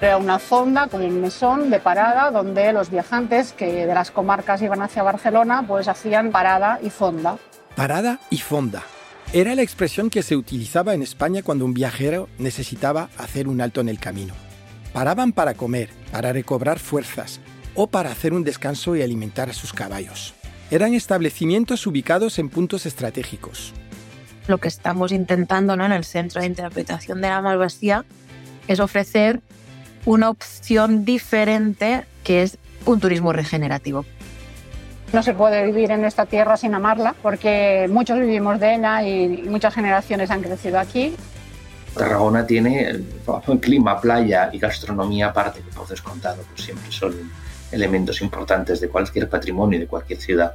Era una fonda con un mesón de parada donde los viajantes que de las comarcas iban hacia Barcelona pues hacían parada y fonda. Parada y fonda. Era la expresión que se utilizaba en España cuando un viajero necesitaba hacer un alto en el camino. Paraban para comer, para recobrar fuerzas o para hacer un descanso y alimentar a sus caballos. Eran establecimientos ubicados en puntos estratégicos. Lo que estamos intentando ¿no? en el Centro de Interpretación de la Malvasía es ofrecer una opción diferente que es un turismo regenerativo. No se puede vivir en esta tierra sin amarla porque muchos vivimos de ella y muchas generaciones han crecido aquí. Tarragona tiene clima, playa y gastronomía aparte que por descontado, pues siempre son elementos importantes de cualquier patrimonio y de cualquier ciudad.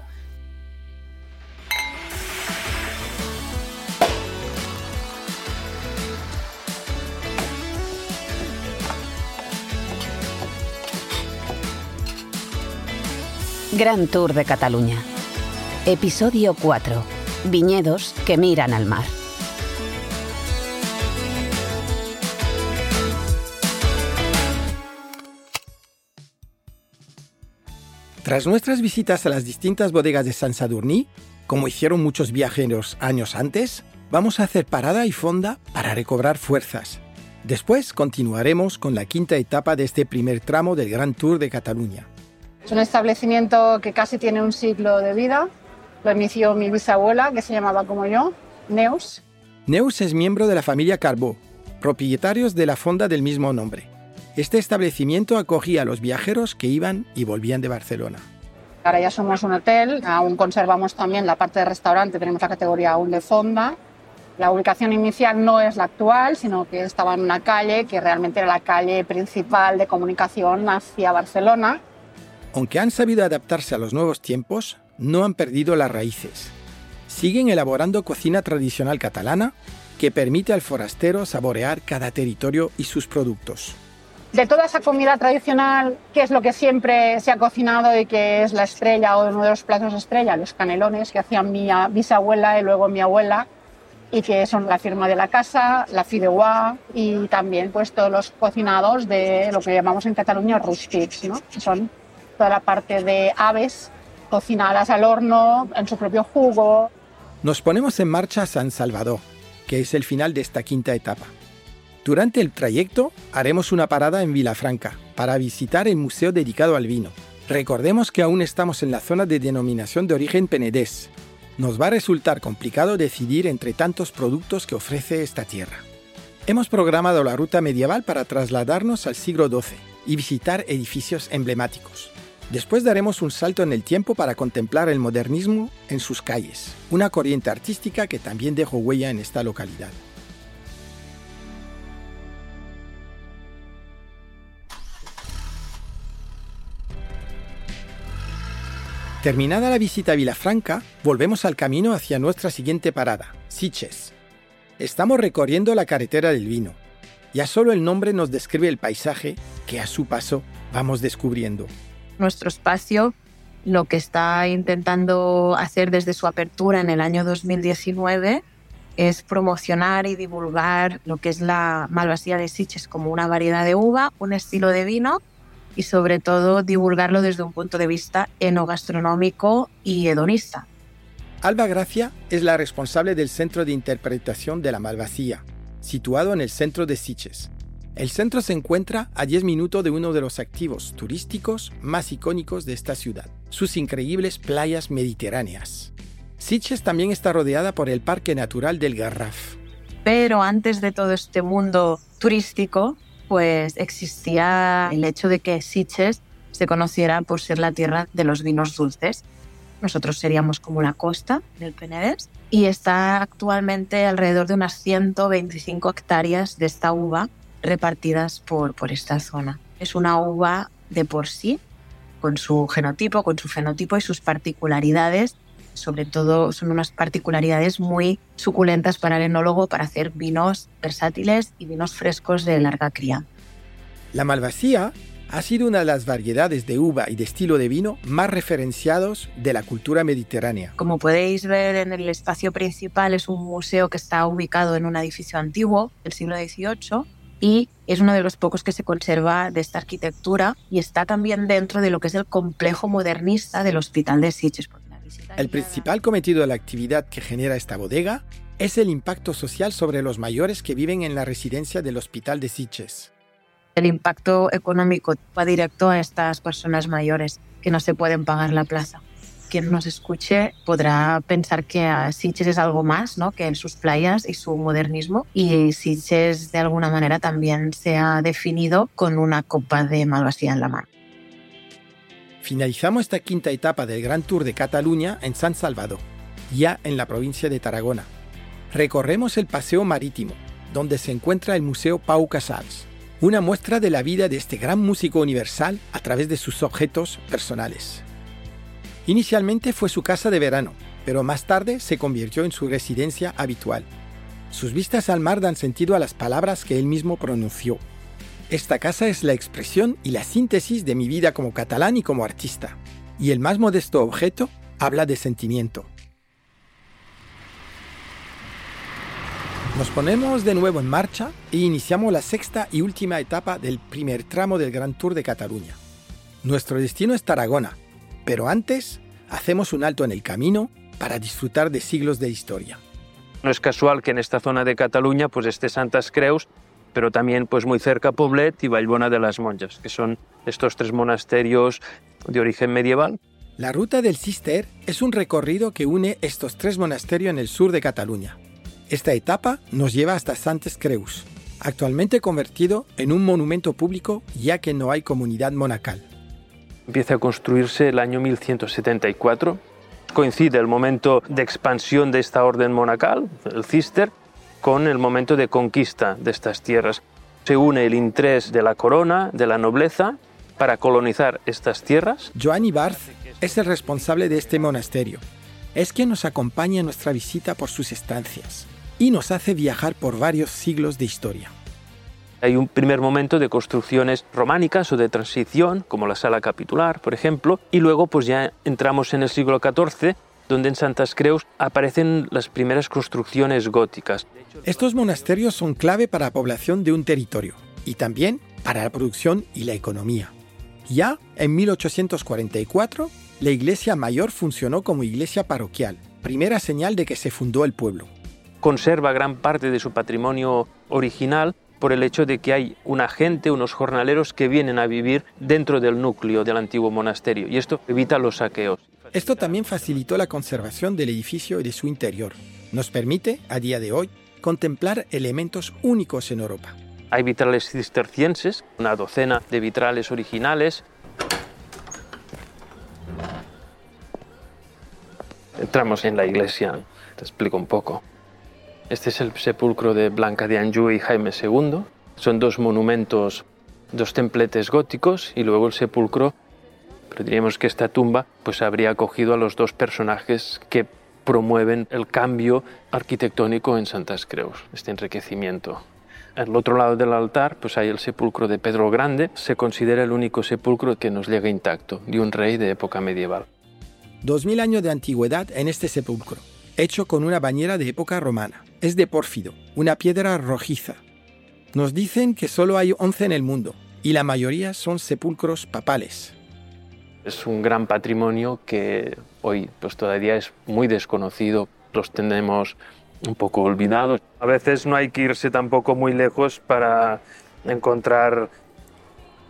Gran Tour de Cataluña. Episodio 4. Viñedos que miran al mar. Tras nuestras visitas a las distintas bodegas de San Sadurní, como hicieron muchos viajeros años antes, vamos a hacer parada y fonda para recobrar fuerzas. Después continuaremos con la quinta etapa de este primer tramo del Gran Tour de Cataluña. Es un establecimiento que casi tiene un siglo de vida. Lo inició mi bisabuela, que se llamaba como yo, Neus. Neus es miembro de la familia Carbó, propietarios de la fonda del mismo nombre. Este establecimiento acogía a los viajeros que iban y volvían de Barcelona. Ahora ya somos un hotel, aún conservamos también la parte de restaurante, tenemos la categoría aún de fonda. La ubicación inicial no es la actual, sino que estaba en una calle que realmente era la calle principal de comunicación hacia Barcelona. Aunque han sabido adaptarse a los nuevos tiempos, no han perdido las raíces. Siguen elaborando cocina tradicional catalana que permite al forastero saborear cada territorio y sus productos. De toda esa comida tradicional, ¿qué es lo que siempre se ha cocinado y que es la estrella o uno de los platos estrella? Los canelones que hacían mi bisabuela y luego mi abuela y que son la firma de la casa, la fideuà y también pues todos los cocinados de lo que llamamos en Cataluña rústics, ¿no? Son toda la parte de aves cocinadas al horno, en su propio jugo. Nos ponemos en marcha a San Salvador, que es el final de esta quinta etapa. Durante el trayecto haremos una parada en Vilafranca para visitar el museo dedicado al vino. Recordemos que aún estamos en la zona de denominación de origen Penedés. Nos va a resultar complicado decidir entre tantos productos que ofrece esta tierra. Hemos programado la ruta medieval para trasladarnos al siglo XII y visitar edificios emblemáticos. Después daremos un salto en el tiempo para contemplar el modernismo en sus calles, una corriente artística que también dejó huella en esta localidad. Terminada la visita a Vilafranca, volvemos al camino hacia nuestra siguiente parada, Siches. Estamos recorriendo la carretera del vino. Ya solo el nombre nos describe el paisaje que a su paso vamos descubriendo. Nuestro espacio lo que está intentando hacer desde su apertura en el año 2019 es promocionar y divulgar lo que es la Malvasía de Siches como una variedad de uva, un estilo de vino y sobre todo divulgarlo desde un punto de vista enogastronómico y hedonista. Alba Gracia es la responsable del Centro de Interpretación de la Malvasía, situado en el centro de Siches. El centro se encuentra a 10 minutos de uno de los activos turísticos más icónicos de esta ciudad, sus increíbles playas mediterráneas. Sitges también está rodeada por el Parque Natural del Garraf. Pero antes de todo este mundo turístico, pues existía el hecho de que Sitges se conociera por ser la tierra de los vinos dulces. Nosotros seríamos como la costa del Penedès y está actualmente alrededor de unas 125 hectáreas de esta uva repartidas por, por esta zona. Es una uva de por sí, con su genotipo, con su fenotipo y sus particularidades. Sobre todo son unas particularidades muy suculentas para el enólogo para hacer vinos versátiles y vinos frescos de larga cría. La Malvasía ha sido una de las variedades de uva y de estilo de vino más referenciados de la cultura mediterránea. Como podéis ver en el espacio principal es un museo que está ubicado en un edificio antiguo del siglo XVIII y es uno de los pocos que se conserva de esta arquitectura y está también dentro de lo que es el complejo modernista del Hospital de Sitges. El principal cometido de la actividad que genera esta bodega es el impacto social sobre los mayores que viven en la residencia del Hospital de Sitges. El impacto económico va directo a estas personas mayores que no se pueden pagar la plaza quien nos escuche podrá pensar que Sitges es algo más ¿no? que sus playas y su modernismo. Y Sitges de alguna manera también se ha definido con una copa de Malvasía en la mano. Finalizamos esta quinta etapa del Gran Tour de Cataluña en San Salvador, ya en la provincia de Tarragona. Recorremos el Paseo Marítimo, donde se encuentra el Museo Pau Casals, una muestra de la vida de este gran músico universal a través de sus objetos personales. Inicialmente fue su casa de verano, pero más tarde se convirtió en su residencia habitual. Sus vistas al mar dan sentido a las palabras que él mismo pronunció. Esta casa es la expresión y la síntesis de mi vida como catalán y como artista, y el más modesto objeto habla de sentimiento. Nos ponemos de nuevo en marcha e iniciamos la sexta y última etapa del primer tramo del Gran Tour de Cataluña. Nuestro destino es Tarragona, pero antes, hacemos un alto en el camino para disfrutar de siglos de historia. No es casual que en esta zona de Cataluña pues esté Santas Creus, pero también pues muy cerca Poblet y Vallbona de las Monjas, que son estos tres monasterios de origen medieval. La ruta del Cister es un recorrido que une estos tres monasterios en el sur de Cataluña. Esta etapa nos lleva hasta Santes Creus, actualmente convertido en un monumento público ya que no hay comunidad monacal. Empieza a construirse el año 1174. Coincide el momento de expansión de esta orden monacal, el cister, con el momento de conquista de estas tierras. Se une el interés de la corona, de la nobleza, para colonizar estas tierras. Joan Ibarz es el responsable de este monasterio. Es quien nos acompaña en nuestra visita por sus estancias y nos hace viajar por varios siglos de historia. Hay un primer momento de construcciones románicas o de transición, como la sala capitular, por ejemplo, y luego pues ya entramos en el siglo XIV, donde en Santas Creus aparecen las primeras construcciones góticas. Estos monasterios son clave para la población de un territorio y también para la producción y la economía. Ya en 1844, la iglesia mayor funcionó como iglesia parroquial, primera señal de que se fundó el pueblo. Conserva gran parte de su patrimonio original por el hecho de que hay una gente, unos jornaleros que vienen a vivir dentro del núcleo del antiguo monasterio y esto evita los saqueos. Esto también facilitó la conservación del edificio y de su interior. Nos permite, a día de hoy, contemplar elementos únicos en Europa. Hay vitrales cistercienses, una docena de vitrales originales. Entramos en la iglesia, te explico un poco. Este es el sepulcro de Blanca de Anjou y Jaime II. Son dos monumentos, dos templetes góticos y luego el sepulcro. Pero diríamos que esta tumba pues habría acogido a los dos personajes que promueven el cambio arquitectónico en Santas Creus, este enriquecimiento. Al otro lado del altar pues hay el sepulcro de Pedro Grande. Se considera el único sepulcro que nos llega intacto, de un rey de época medieval. Dos mil años de antigüedad en este sepulcro, hecho con una bañera de época romana es de pórfido, una piedra rojiza. Nos dicen que solo hay 11 en el mundo y la mayoría son sepulcros papales. Es un gran patrimonio que hoy pues, todavía es muy desconocido, los tenemos un poco olvidados. A veces no hay que irse tampoco muy lejos para encontrar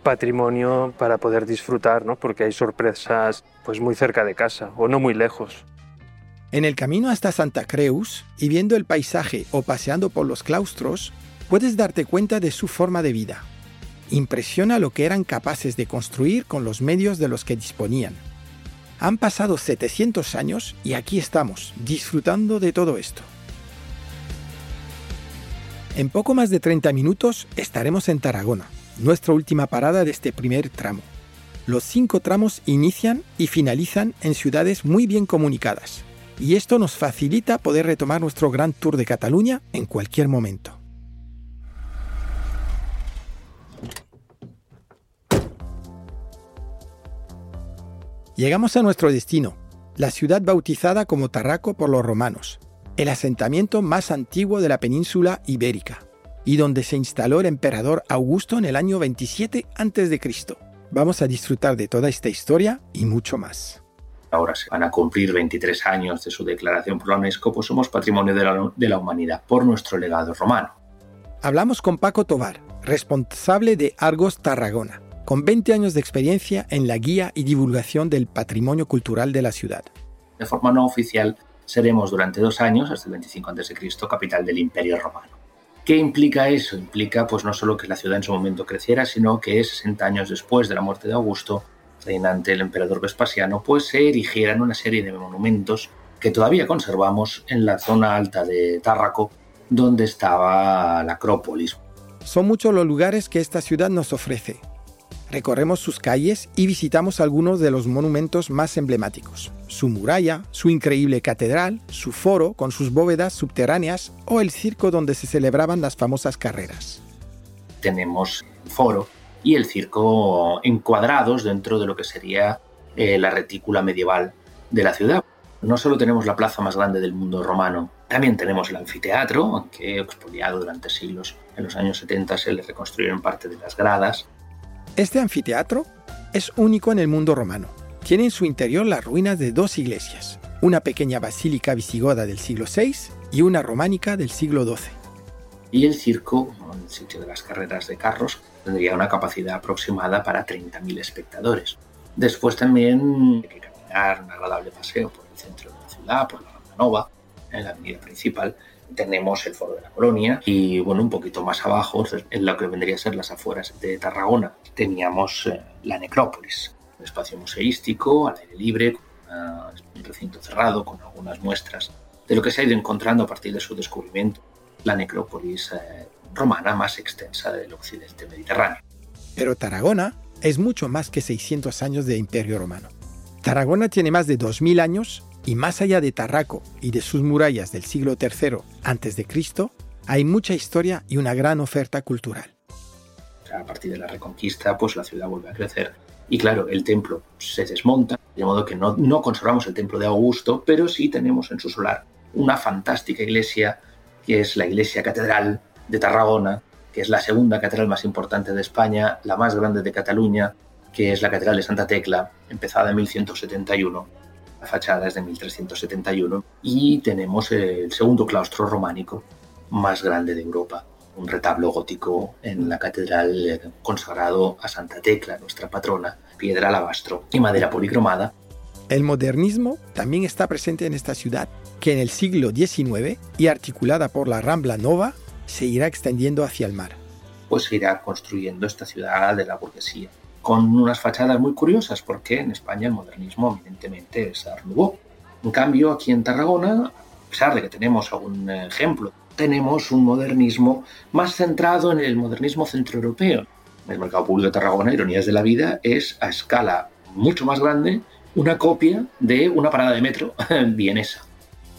patrimonio para poder disfrutar, ¿no? porque hay sorpresas pues muy cerca de casa o no muy lejos. En el camino hasta Santa Creus y viendo el paisaje o paseando por los claustros, puedes darte cuenta de su forma de vida. Impresiona lo que eran capaces de construir con los medios de los que disponían. Han pasado 700 años y aquí estamos, disfrutando de todo esto. En poco más de 30 minutos estaremos en Tarragona, nuestra última parada de este primer tramo. Los cinco tramos inician y finalizan en ciudades muy bien comunicadas, y esto nos facilita poder retomar nuestro gran tour de Cataluña en cualquier momento. Llegamos a nuestro destino, la ciudad bautizada como Tarraco por los romanos, el asentamiento más antiguo de la península ibérica, y donde se instaló el emperador Augusto en el año 27 a.C. Vamos a disfrutar de toda esta historia y mucho más. Ahora se van a cumplir 23 años de su declaración por la UNESCO, pues somos patrimonio de la, de la humanidad por nuestro legado romano. Hablamos con Paco Tobar, responsable de Argos Tarragona, con 20 años de experiencia en la guía y divulgación del patrimonio cultural de la ciudad. De forma no oficial, seremos durante dos años, hasta el 25 a.C., capital del Imperio Romano. ¿Qué implica eso? Implica pues no solo que la ciudad en su momento creciera, sino que 60 años después de la muerte de Augusto, reinante el emperador Vespasiano, pues se erigieran una serie de monumentos que todavía conservamos en la zona alta de Tárraco, donde estaba la Acrópolis. Son muchos los lugares que esta ciudad nos ofrece, Recorremos sus calles y visitamos algunos de los monumentos más emblemáticos. Su muralla, su increíble catedral, su foro con sus bóvedas subterráneas o el circo donde se celebraban las famosas carreras. Tenemos foro y el circo encuadrados dentro de lo que sería eh, la retícula medieval de la ciudad. No solo tenemos la plaza más grande del mundo romano, también tenemos el anfiteatro, aunque expoliado durante siglos. En los años 70 se le reconstruyeron parte de las gradas este anfiteatro es único en el mundo romano. Tiene en su interior las ruinas de dos iglesias, una pequeña basílica visigoda del siglo VI y una románica del siglo XII. Y el circo, el sitio de las carreras de carros, tendría una capacidad aproximada para 30.000 espectadores. Después también hay que caminar un agradable paseo por el centro de la ciudad, por la Rambla Nova, en la avenida principal, tenemos el Foro de la Colonia y bueno, un poquito más abajo, en lo que vendría a ser las afueras de Tarragona, teníamos eh, la necrópolis, un espacio museístico al aire libre, un recinto cerrado con algunas muestras de lo que se ha ido encontrando a partir de su descubrimiento, la necrópolis eh, romana más extensa del occidente mediterráneo. Pero Tarragona es mucho más que 600 años de imperio romano. Tarragona tiene más de 2.000 años y más allá de Tarraco y de sus murallas del siglo III a.C., hay mucha historia y una gran oferta cultural. A partir de la Reconquista, pues la ciudad vuelve a crecer. Y claro, el templo se desmonta, de modo que no, no conservamos el templo de Augusto, pero sí tenemos en su solar una fantástica iglesia, que es la iglesia catedral de Tarragona, que es la segunda catedral más importante de España, la más grande de Cataluña, que es la catedral de Santa Tecla, empezada en 1171 la fachada es de 1371 y tenemos el segundo claustro románico más grande de Europa, un retablo gótico en la catedral consagrado a Santa Tecla, nuestra patrona, piedra alabastro y madera policromada. El modernismo también está presente en esta ciudad, que en el siglo XIX y articulada por la Rambla Nova, se irá extendiendo hacia el mar. Pues se irá construyendo esta ciudad de la burguesía con unas fachadas muy curiosas, porque en España el modernismo evidentemente es Art En cambio, aquí en Tarragona, a pesar de que tenemos algún ejemplo, tenemos un modernismo más centrado en el modernismo centroeuropeo. El mercado público de Tarragona, Ironías de la Vida, es a escala mucho más grande una copia de una parada de metro vienesa.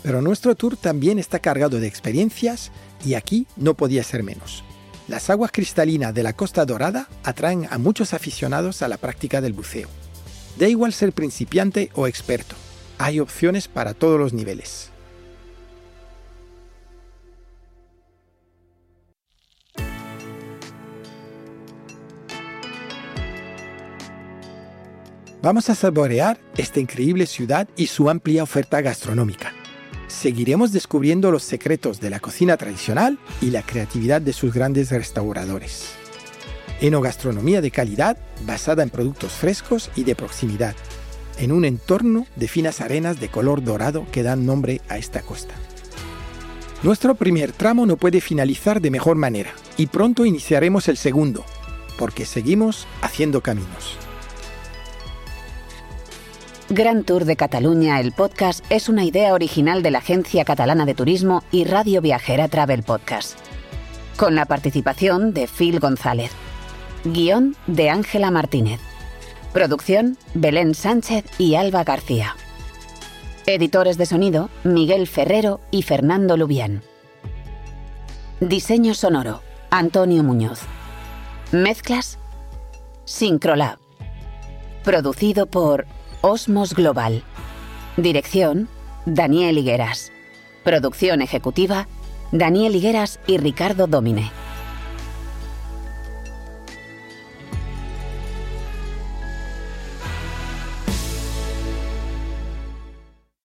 Pero nuestro tour también está cargado de experiencias y aquí no podía ser menos. Las aguas cristalinas de la Costa Dorada atraen a muchos aficionados a la práctica del buceo. Da igual ser principiante o experto, hay opciones para todos los niveles. Vamos a saborear esta increíble ciudad y su amplia oferta gastronómica seguiremos descubriendo los secretos de la cocina tradicional y la creatividad de sus grandes restauradores. Enogastronomía de calidad basada en productos frescos y de proximidad, en un entorno de finas arenas de color dorado que dan nombre a esta costa. Nuestro primer tramo no puede finalizar de mejor manera y pronto iniciaremos el segundo, porque seguimos haciendo caminos. Gran Tour de Cataluña, el podcast, es una idea original de la Agencia Catalana de Turismo y Radio Viajera Travel Podcast. Con la participación de Phil González. Guión de Ángela Martínez. Producción Belén Sánchez y Alba García. Editores de sonido Miguel Ferrero y Fernando Lubián. Diseño sonoro Antonio Muñoz. Mezclas Syncrolab. Producido por Osmos Global. Dirección Daniel Higueras. Producción ejecutiva Daniel Higueras y Ricardo Domine.